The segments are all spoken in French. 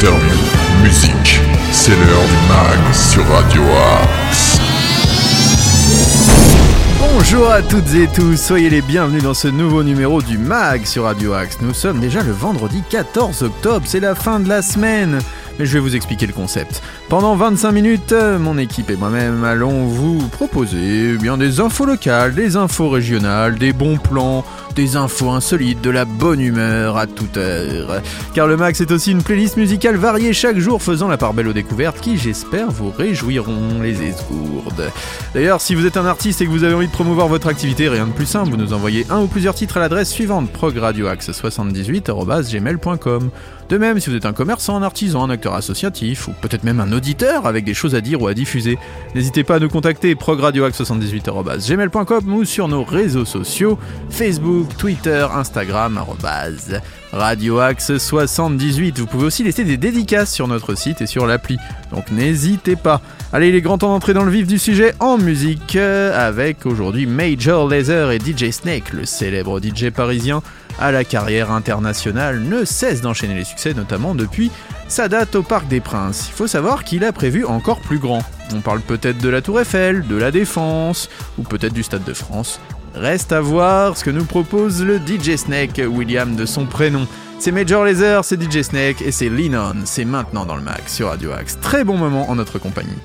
interviews, musique. C'est l'heure du mag sur Radio Axe. Bonjour à toutes et tous, soyez les bienvenus dans ce nouveau numéro du MAG sur Radio Axe. Nous sommes déjà le vendredi 14 octobre, c'est la fin de la semaine. Mais je vais vous expliquer le concept. Pendant 25 minutes, mon équipe et moi-même allons vous proposer eh bien des infos locales, des infos régionales, des bons plans, des infos insolites, de la bonne humeur à toute heure. Car le Max est aussi une playlist musicale variée chaque jour faisant la part belle aux découvertes qui, j'espère, vous réjouiront les esgourdes. D'ailleurs, si vous êtes un artiste et que vous avez envie de promouvoir votre activité, rien de plus simple, vous nous envoyez un ou plusieurs titres à l'adresse suivante progradioaxe78.gmail.com De même, si vous êtes un commerçant, un artisan, un acteur associatif ou peut-être même un auditeur avec des choses à dire ou à diffuser, n'hésitez pas à nous contacter progradioaxe78.gmail.com ou sur nos réseaux sociaux Facebook, Twitter, Instagram, arrobase, radioaxe78. Vous pouvez aussi laisser des dédicaces sur notre site et sur l'appli, donc n'hésitez pas. Allez, il est grand temps d'entrer dans le vif du sujet en musique, euh, avec aujourd'hui Major Lazer et DJ Snake, le célèbre DJ parisien à la carrière internationale, ne cesse d'enchaîner les succès, notamment depuis sa date au Parc des Princes. Il faut savoir qu'il a prévu encore plus grand. On parle peut-être de la Tour Eiffel, de la Défense, ou peut-être du Stade de France. Reste à voir ce que nous propose le DJ Snake, William de son prénom. C'est Major Lazer, c'est DJ Snake et c'est Linon. C'est maintenant dans le max sur Radio Axe. Très bon moment en notre compagnie.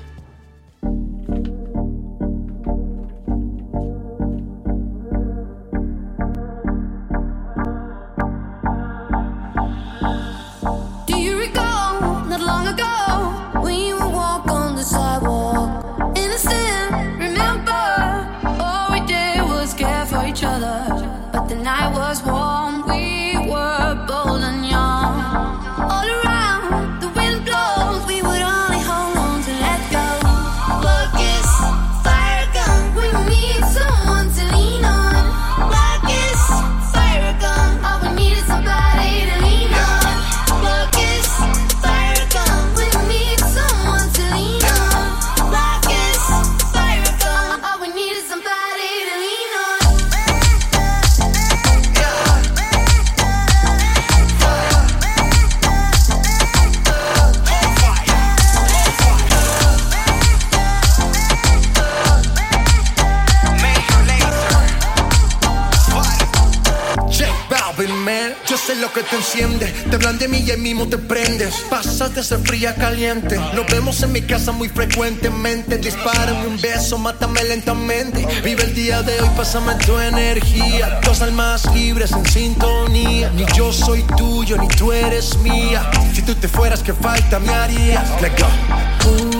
De ser fría caliente. Nos vemos en mi casa muy frecuentemente. Dispárame un beso, mátame lentamente. Vive el día de hoy, pásame tu energía. Dos almas libres en sintonía. Ni yo soy tuyo, ni tú eres mía. Si tú te fueras, ¿qué falta me harías? Let go.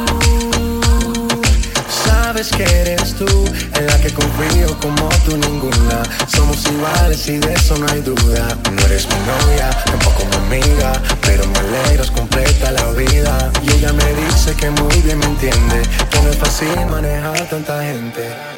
Sabes que eres tú en la que confío como tú ninguna. Somos iguales y de eso no hay duda. No eres mi novia, tampoco mi amiga, pero me alegras completa la vida. Y ella me dice que muy bien me entiende, que no es fácil manejar tanta gente.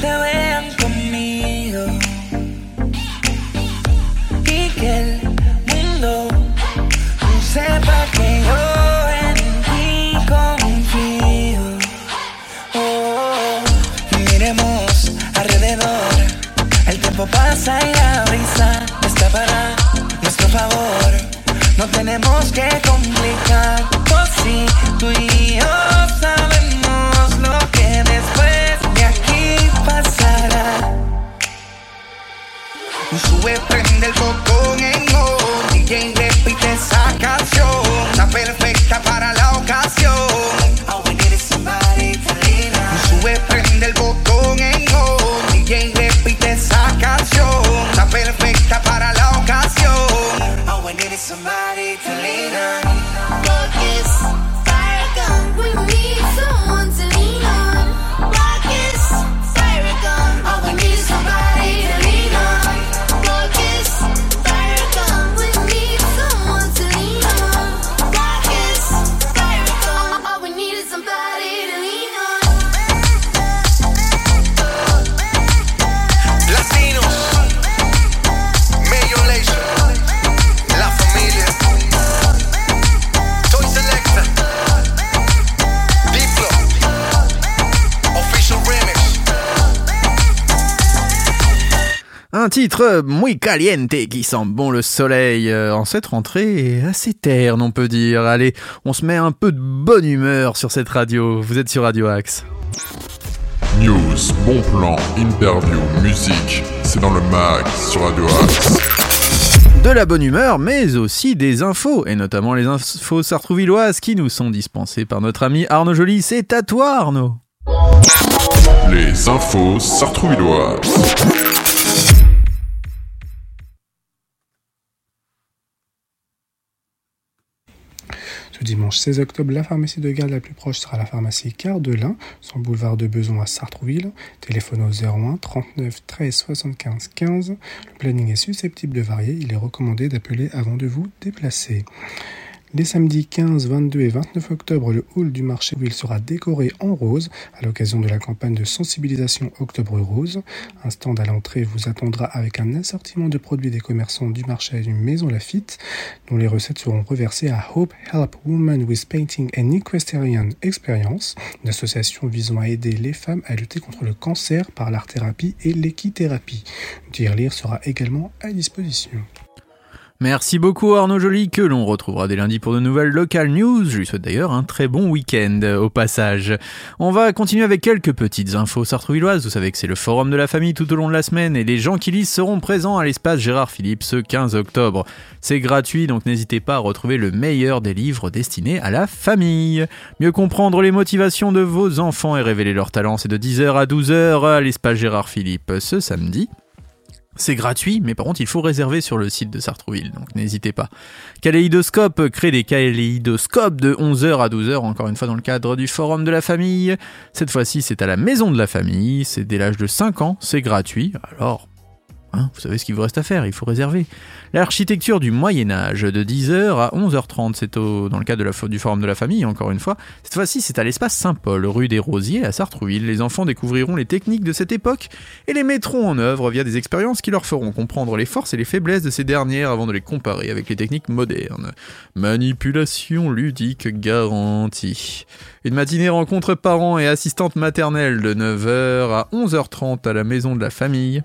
the way on. Titre muy caliente qui sent bon le soleil euh, en cette rentrée assez terne on peut dire. Allez, on se met un peu de bonne humeur sur cette radio. Vous êtes sur Radio Axe. News, bon plan, interview, musique, c'est dans le mag sur Radio Axe. De la bonne humeur, mais aussi des infos, et notamment les infos sartrouvilloises qui nous sont dispensées par notre ami Arnaud Joly. C'est à toi Arnaud Les infos sartrouvilloises. Dimanche 16 octobre, la pharmacie de garde la plus proche sera la pharmacie Cardelin, son boulevard de Beson à Sartrouville. Téléphone au 01 39 13 75 15. Le planning est susceptible de varier. Il est recommandé d'appeler avant de vous déplacer. Les samedis 15, 22 et 29 octobre, le hall du marché il sera décoré en rose à l'occasion de la campagne de sensibilisation Octobre Rose. Un stand à l'entrée vous attendra avec un assortiment de produits des commerçants du marché du Maison Lafitte, dont les recettes seront reversées à Hope Help Women with Painting and Equestrian Experience, une association visant à aider les femmes à lutter contre le cancer par l'art-thérapie et l'équithérapie. Tirelire sera également à disposition. Merci beaucoup Arnaud Joly, que l'on retrouvera dès lundi pour de nouvelles local news. Je lui souhaite d'ailleurs un très bon week-end au passage. On va continuer avec quelques petites infos sartrouvilloises. Vous savez que c'est le forum de la famille tout au long de la semaine et les gens qui lisent seront présents à l'espace Gérard Philippe ce 15 octobre. C'est gratuit, donc n'hésitez pas à retrouver le meilleur des livres destinés à la famille. Mieux comprendre les motivations de vos enfants et révéler leurs talents, c'est de 10h à 12h à l'espace Gérard Philippe ce samedi. C'est gratuit, mais par contre, il faut réserver sur le site de Sartrouville, donc n'hésitez pas. Kaléidoscope crée des kaléidoscopes de 11h à 12h, encore une fois dans le cadre du Forum de la Famille. Cette fois-ci, c'est à la Maison de la Famille, c'est dès l'âge de 5 ans, c'est gratuit, alors... hein, vous savez ce qu'il vous reste à faire, il faut réserver. L'architecture du Moyen Âge, de 10h à 11h30, c'est au- dans le cadre du Forum de la Famille, encore une fois. Cette fois-ci, c'est à l'espace Saint-Paul, rue des Rosiers, à Sartrouville. Les enfants découvriront les techniques de cette époque et les mettront en œuvre via des expériences qui leur feront comprendre les forces et les faiblesses de ces dernières avant de les comparer avec les techniques modernes. Manipulation ludique garantie. Une matinée rencontre parents et assistantes maternelles de 9h à 11h30 à la maison de la famille.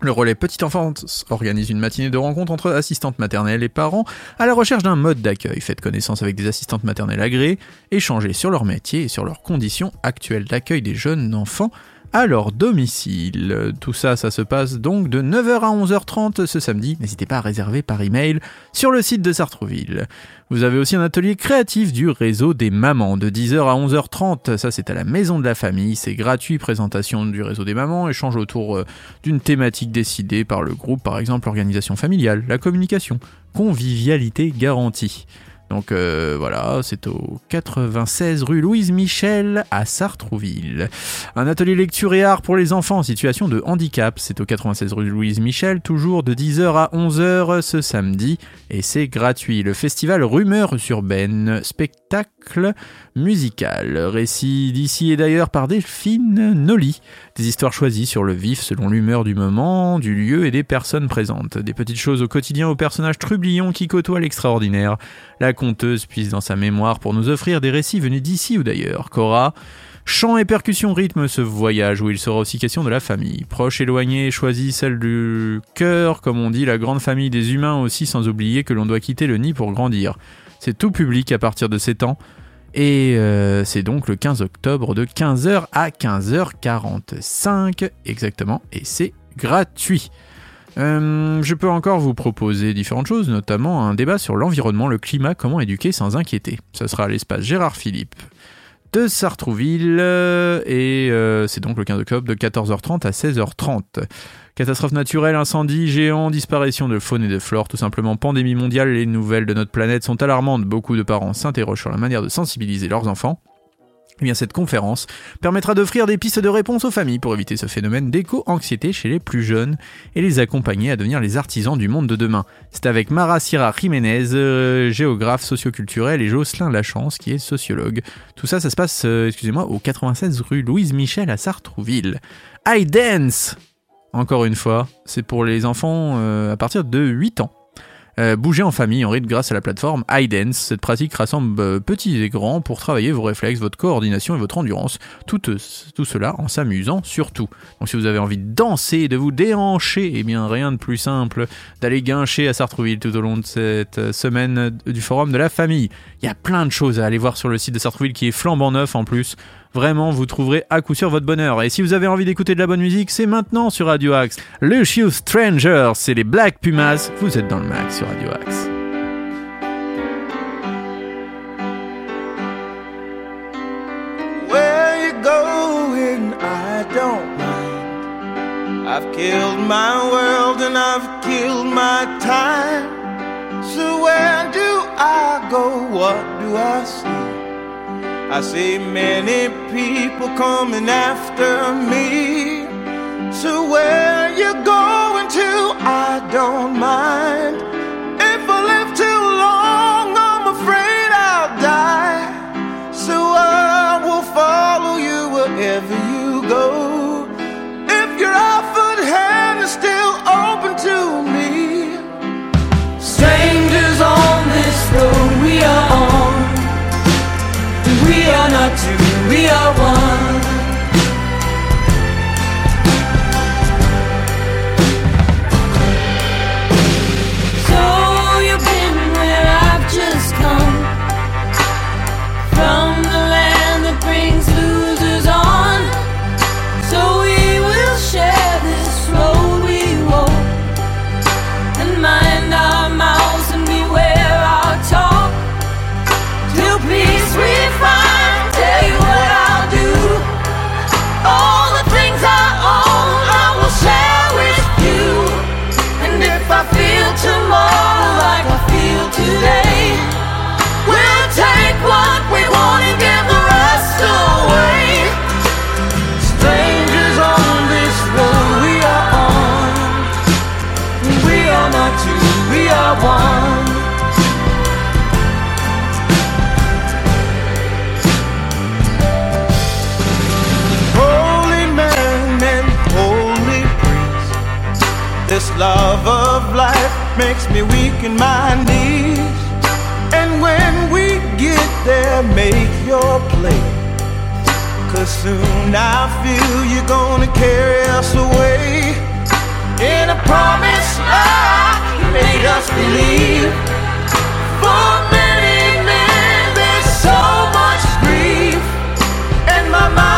Le relais Petite Enfance organise une matinée de rencontre entre assistantes maternelles et parents à la recherche d'un mode d'accueil. Faites connaissance avec des assistantes maternelles agréées, échangez sur leur métier et sur leurs conditions actuelles d'accueil des jeunes enfants à leur domicile. Tout ça, ça se passe donc de 9h à 11h30 ce samedi. N'hésitez pas à réserver par email sur le site de Sartrouville. Vous avez aussi un atelier créatif du réseau des mamans de 10h à 11h30. Ça, c'est à la maison de la famille. C'est gratuit. Présentation du réseau des mamans, échange autour euh, d'une thématique décidée par le groupe, par exemple l'organisation familiale, la communication, convivialité garantie. Donc euh, voilà, c'est au 96 rue Louise Michel à Sartrouville. Un atelier lecture et art pour les enfants en situation de handicap, c'est au 96 rue Louise Michel, toujours de 10h à 11h ce samedi, et c'est gratuit. Le festival Rumeurs urbaines, spectacle musical, récit d'ici et d'ailleurs par Delphine Nolly. Des histoires choisies sur le vif selon l'humeur du moment, du lieu et des personnes présentes. Des petites choses au quotidien aux personnages trublions qui côtoient l'extraordinaire. La conteuse puise dans sa mémoire pour nous offrir des récits venus d'ici ou d'ailleurs. Cora, chant et percussion rythme ce voyage où il sera aussi question de la famille. Proche, éloigné, choisit celle du cœur, comme on dit, la grande famille des humains aussi, sans oublier que l'on doit quitter le nid pour grandir. C'est tout public à partir de 7 ans. Et euh, c'est donc le 15 octobre de 15h à 15h45 exactement. Et c'est gratuit. Euh, je peux encore vous proposer différentes choses, notamment un débat sur l'environnement, le climat, comment éduquer sans inquiéter. Ce sera à l'espace Gérard Philippe de Sartrouville euh, et euh, c'est donc le 15 octobre de 14h30 à 16h30. Catastrophe naturelle, incendie, géant, disparition de faune et de flore, tout simplement pandémie mondiale, les nouvelles de notre planète sont alarmantes. Beaucoup de parents s'interrogent sur la manière de sensibiliser leurs enfants. Eh bien, cette conférence permettra d'offrir des pistes de réponse aux familles pour éviter ce phénomène d'éco-anxiété chez les plus jeunes et les accompagner à devenir les artisans du monde de demain. C'est avec Mara Sierra Jiménez, euh, géographe socioculturel, et Jocelyn Lachance, qui est sociologue. Tout ça, ça se passe, euh, excusez-moi, au 96 rue Louise Michel à Sartrouville. I Dance Encore une fois, c'est pour les enfants euh, à partir de 8 ans. Euh, bougez en famille en rythme grâce à la plateforme iDance. Cette pratique rassemble euh, petits et grands pour travailler vos réflexes, votre coordination et votre endurance. Tout, euh, tout cela en s'amusant surtout. Donc si vous avez envie de danser, de vous déhancher, eh bien rien de plus simple d'aller guincher à Sartrouville tout au long de cette euh, semaine du forum de la famille. Il y a plein de choses à aller voir sur le site de Sartrouville qui est flambant neuf en plus. Vraiment, vous trouverez à coup sûr votre bonheur. Et si vous avez envie d'écouter de la bonne musique, c'est maintenant sur Radio Axe. Lucius Stranger, c'est les Black Pumas. Vous êtes dans le max sur Radio Axe. I've killed my world and I've killed my time. So where do I go? What do I see? I see many people coming after me. So where you're going to? I don't mind. Are one. Are one. Holy man and holy priest. This love of life makes me weak in my knees. And when we get there, make your play. Cause soon I feel you're gonna carry us away In a promise like you made us believe. For many men there's so much grief. And my mind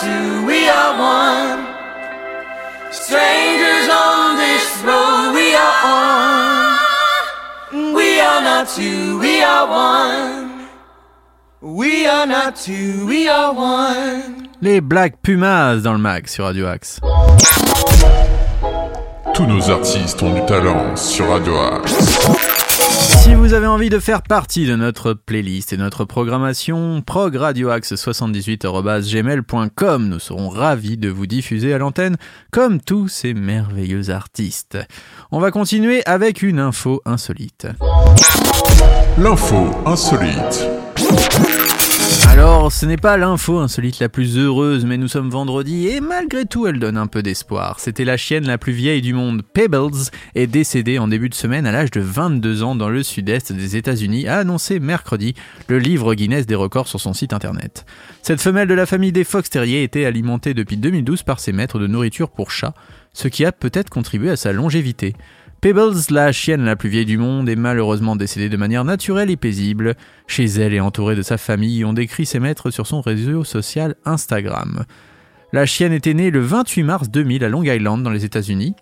two, we are one. Strangers on this road we are on. We are not two, we are one. We are not two, we are one. Les Black Pumas dans le mag sur Radio Axe. Tous nos artistes ont du talent sur Radio Axe. Si vous avez envie de faire partie de notre playlist et notre programmation, progradioaxe78.gmail.com, nous serons ravis de vous diffuser à l'antenne comme tous ces merveilleux artistes. On va continuer avec une info insolite. L'info insolite. Alors, ce n'est pas l'info insolite la plus heureuse, mais nous sommes vendredi et malgré tout, elle donne un peu d'espoir. C'était la chienne la plus vieille du monde, Pebbles, est décédée en début de semaine à l'âge de 22 ans dans le sud-est des États-Unis, a annoncé mercredi le livre Guinness des records sur son site internet. Cette femelle de la famille des fox terriers était alimentée depuis 2012 par ses maîtres de nourriture pour chats, ce qui a peut-être contribué à sa longévité. Pebbles, la chienne la plus vieille du monde, est malheureusement décédée de manière naturelle et paisible. Chez elle et entourée de sa famille, ont décrit ses maîtres sur son réseau social Instagram. La chienne était née le 28 mars 2000 à Long Island, dans les États-Unis.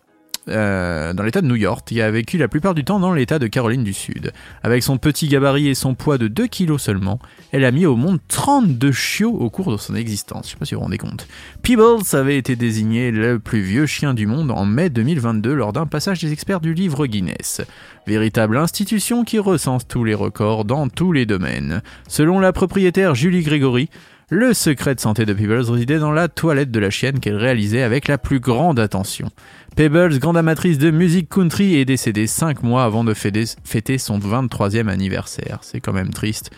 Euh, dans l'État de New York, qui a vécu la plupart du temps dans l'État de Caroline du Sud. Avec son petit gabarit et son poids de 2 kilos seulement, elle a mis au monde 32 chiots au cours de son existence. Je sais pas si vous vous rendez compte. Peebles avait été désigné le plus vieux chien du monde en mai 2022 lors d'un passage des experts du livre Guinness. Véritable institution qui recense tous les records dans tous les domaines. Selon la propriétaire Julie Grégory, le secret de santé de Peebles résidait dans la toilette de la chienne qu'elle réalisait avec la plus grande attention. Peebles, grande amatrice de musique country, est décédée 5 mois avant de fêter son 23e anniversaire. C'est quand même triste.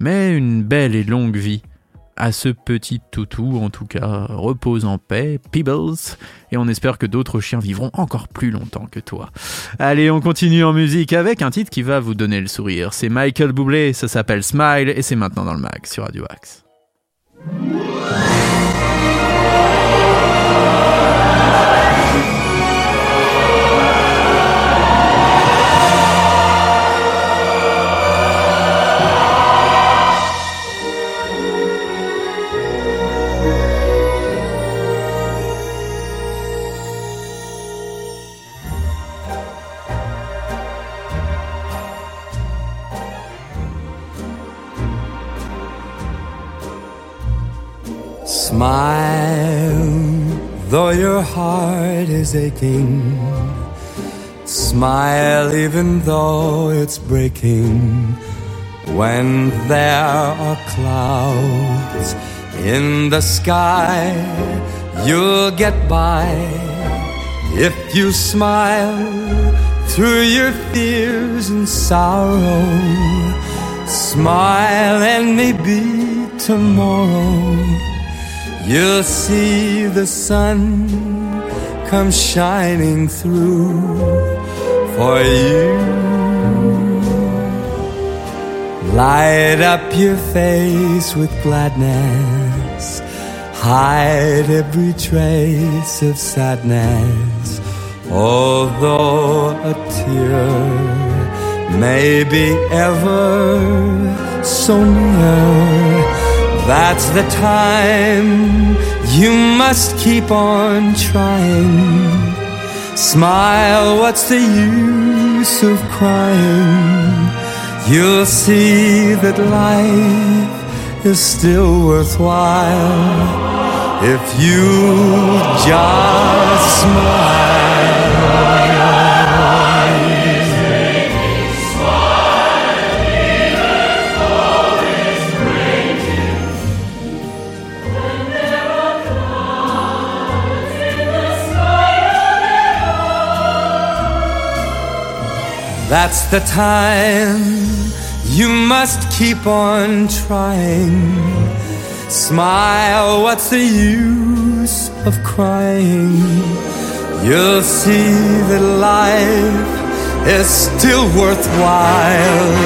Mais une belle et longue vie à ce petit toutou, en tout cas, repose en paix, Peebles, et on espère que d'autres chiens vivront encore plus longtemps que toi. Allez, on continue en musique avec un titre qui va vous donner le sourire. C'est Michael Bublé, ça s'appelle Smile, et c'est maintenant dans le mag sur Radio Axe. Smile, though your heart is aching. Smile, even though it's breaking. When there are clouds in the sky, you'll get by if you smile through your fears and sorrow. Smile, and maybe tomorrow. You'll see the sun come shining through for you. Light up your face with gladness, hide every trace of sadness. Although a tear may be ever so near. That's the time you must keep on trying. Smile, what's the use of crying? You'll see that life is still worthwhile if you just smile. That's the time you must keep on trying. Smile, what's the use of crying? You'll see that life is still worthwhile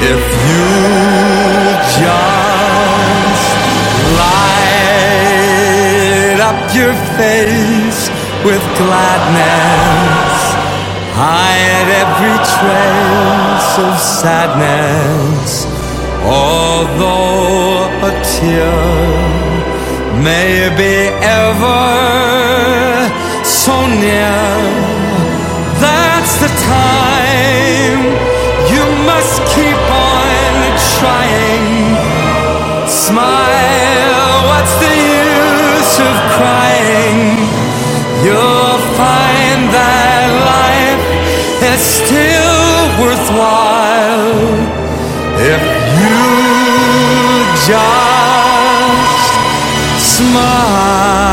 if you just light up your face with gladness. Hide every trace of sadness, although a tear may be ever so near. That's the time you must keep on trying. Smile, what's the use of crying? You'll is still worthwhile if you just smile.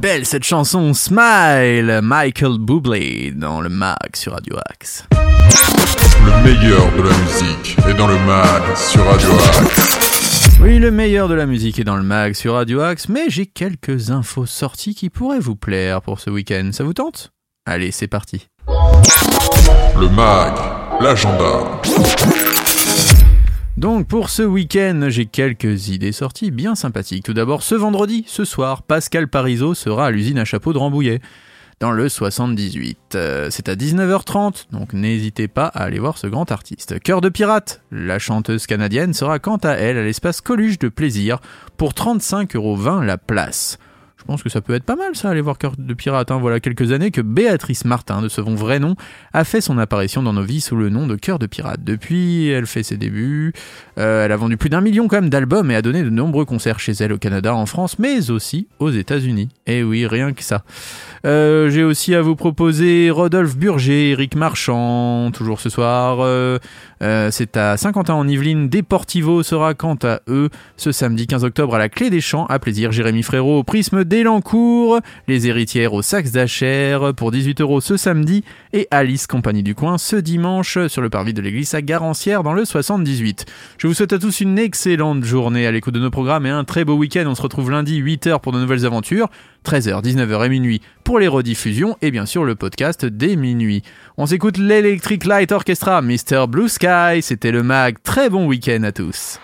Belle cette chanson Smile Michael Bublé dans le mag sur Radio Axe. Le meilleur de la musique est dans le mag sur Radio Axe. Oui, le meilleur de la musique est dans le mag sur Radio Axe, mais j'ai quelques infos sorties qui pourraient vous plaire pour ce week-end. Ça vous tente? Allez, c'est parti. mag, l'agenda. Donc pour ce week-end, j'ai quelques idées sorties bien sympathiques. Tout d'abord, ce vendredi, ce soir, Pascal Parisot sera à l'usine à chapeau de Rambouillet, dans le 78. Euh, c'est à 19h30, donc n'hésitez pas à aller voir ce grand artiste. Cœur de pirate, la chanteuse canadienne sera quant à elle à l'espace Coluche de Plaisir pour 35,20€ la place. Je pense que ça peut être pas mal ça, aller voir Cœur de Pirate. Hein. Voilà quelques années que Béatrice Martin, de son vrai nom, a fait son apparition dans nos vies sous le nom de Cœur de Pirate. Depuis, elle fait ses débuts. Euh, elle a vendu plus d'un million quand même d'albums et a donné de nombreux concerts chez elle au Canada, en France, mais aussi aux États-Unis. Et oui, rien que ça. Euh, J'ai aussi à vous proposer Rodolphe Burger, Eric Marchand, toujours ce soir. Euh, euh, c'est à Saint-Quentin en Yvelines. Deportivo sera quant à eux ce samedi 15 octobre à la Clé des Champs. À plaisir, Jérémy Frérot au Prisme d'Elancourt. Les héritières au Saxe d'Acher pour 18 euros ce samedi. Et Alice, compagnie du coin, ce dimanche sur le parvis de l'église à Garancière dans le 78. Je vous souhaite à tous une excellente journée à l'écoute de nos programmes et un très beau week-end. On se retrouve lundi 8h pour de nouvelles aventures. 13h, 19h et minuit pour les rediffusions et bien sûr le podcast dès minuit. On s'écoute l'Electric Light Orchestra, Mr. Blue Sky, c'était le mag, très bon week-end à tous.